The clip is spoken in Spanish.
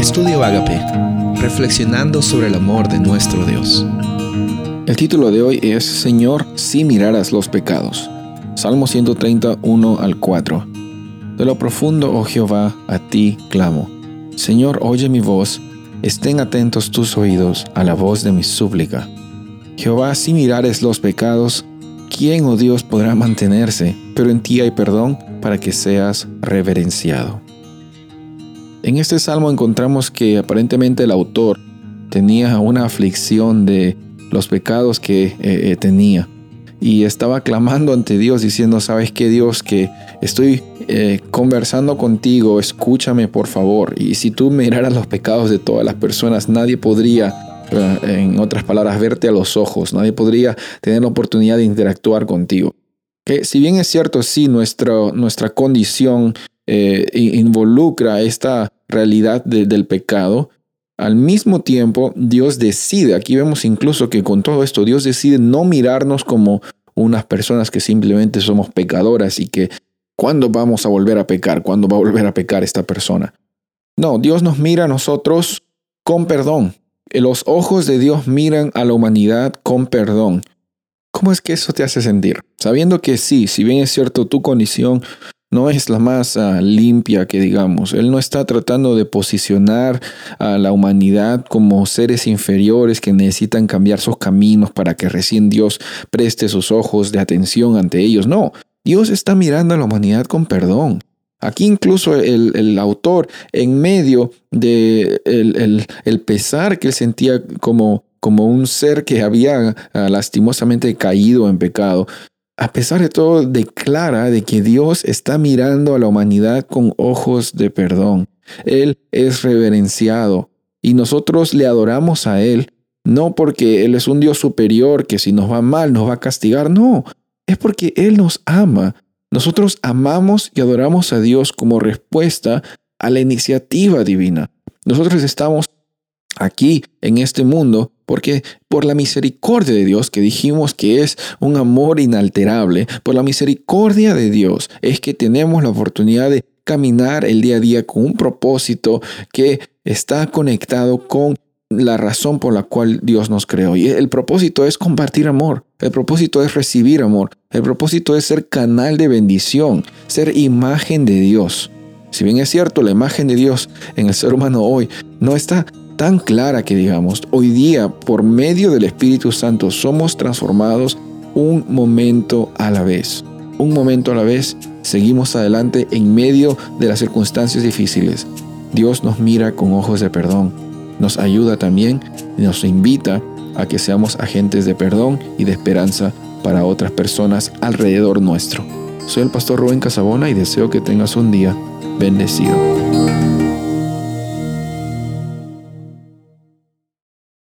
Estudio Agape, reflexionando sobre el amor de nuestro Dios. El título de hoy es Señor, si miraras los pecados. Salmo 131 al 4. De lo profundo, oh Jehová, a ti clamo. Señor, oye mi voz, estén atentos tus oídos a la voz de mi súplica. Jehová, si mirares los pecados, ¿quién, oh Dios, podrá mantenerse? Pero en ti hay perdón para que seas reverenciado. En este salmo encontramos que aparentemente el autor tenía una aflicción de los pecados que eh, eh, tenía y estaba clamando ante Dios diciendo, sabes qué Dios, que estoy eh, conversando contigo, escúchame por favor. Y si tú miraras los pecados de todas las personas, nadie podría, en otras palabras, verte a los ojos, nadie podría tener la oportunidad de interactuar contigo. Que si bien es cierto, sí, nuestra, nuestra condición eh, involucra esta realidad del pecado, al mismo tiempo Dios decide, aquí vemos incluso que con todo esto Dios decide no mirarnos como unas personas que simplemente somos pecadoras y que ¿cuándo vamos a volver a pecar? ¿Cuándo va a volver a pecar esta persona? No, Dios nos mira a nosotros con perdón. Los ojos de Dios miran a la humanidad con perdón. ¿Cómo es que eso te hace sentir? Sabiendo que sí, si bien es cierto tu condición no es la más ah, limpia que digamos. Él no está tratando de posicionar a la humanidad como seres inferiores que necesitan cambiar sus caminos para que recién Dios preste sus ojos de atención ante ellos. No, Dios está mirando a la humanidad con perdón. Aquí incluso el, autor, en medio de el, pesar que él sentía como, como un ser que había ah, lastimosamente caído en pecado, a pesar de todo, declara de que Dios está mirando a la humanidad con ojos de perdón. Él es reverenciado y nosotros le adoramos a Él, no porque Él es un Dios superior que si nos va mal nos va a castigar, no, es porque Él nos ama. Nosotros amamos y adoramos a Dios como respuesta a la iniciativa divina. Nosotros estamos aquí en este mundo porque por la misericordia de Dios, que dijimos que es un amor inalterable, por la misericordia de Dios es que tenemos la oportunidad de caminar el día a día con un propósito que está conectado con la razón por la cual Dios nos creó. Y el propósito es compartir amor, el propósito es recibir amor, el propósito es ser canal de bendición, ser imagen de Dios. Si bien es cierto, la imagen de Dios en el ser humano hoy no está tan clara que digamos, hoy día por medio del Espíritu Santo somos transformados un momento a la vez. Un momento a la vez seguimos adelante en medio de las circunstancias difíciles. Dios nos mira con ojos de perdón, nos ayuda también nos invita a que seamos agentes de perdón y de esperanza para otras personas alrededor nuestro. Soy el pastor Rubén Casabona y deseo que tengas un día bendecido.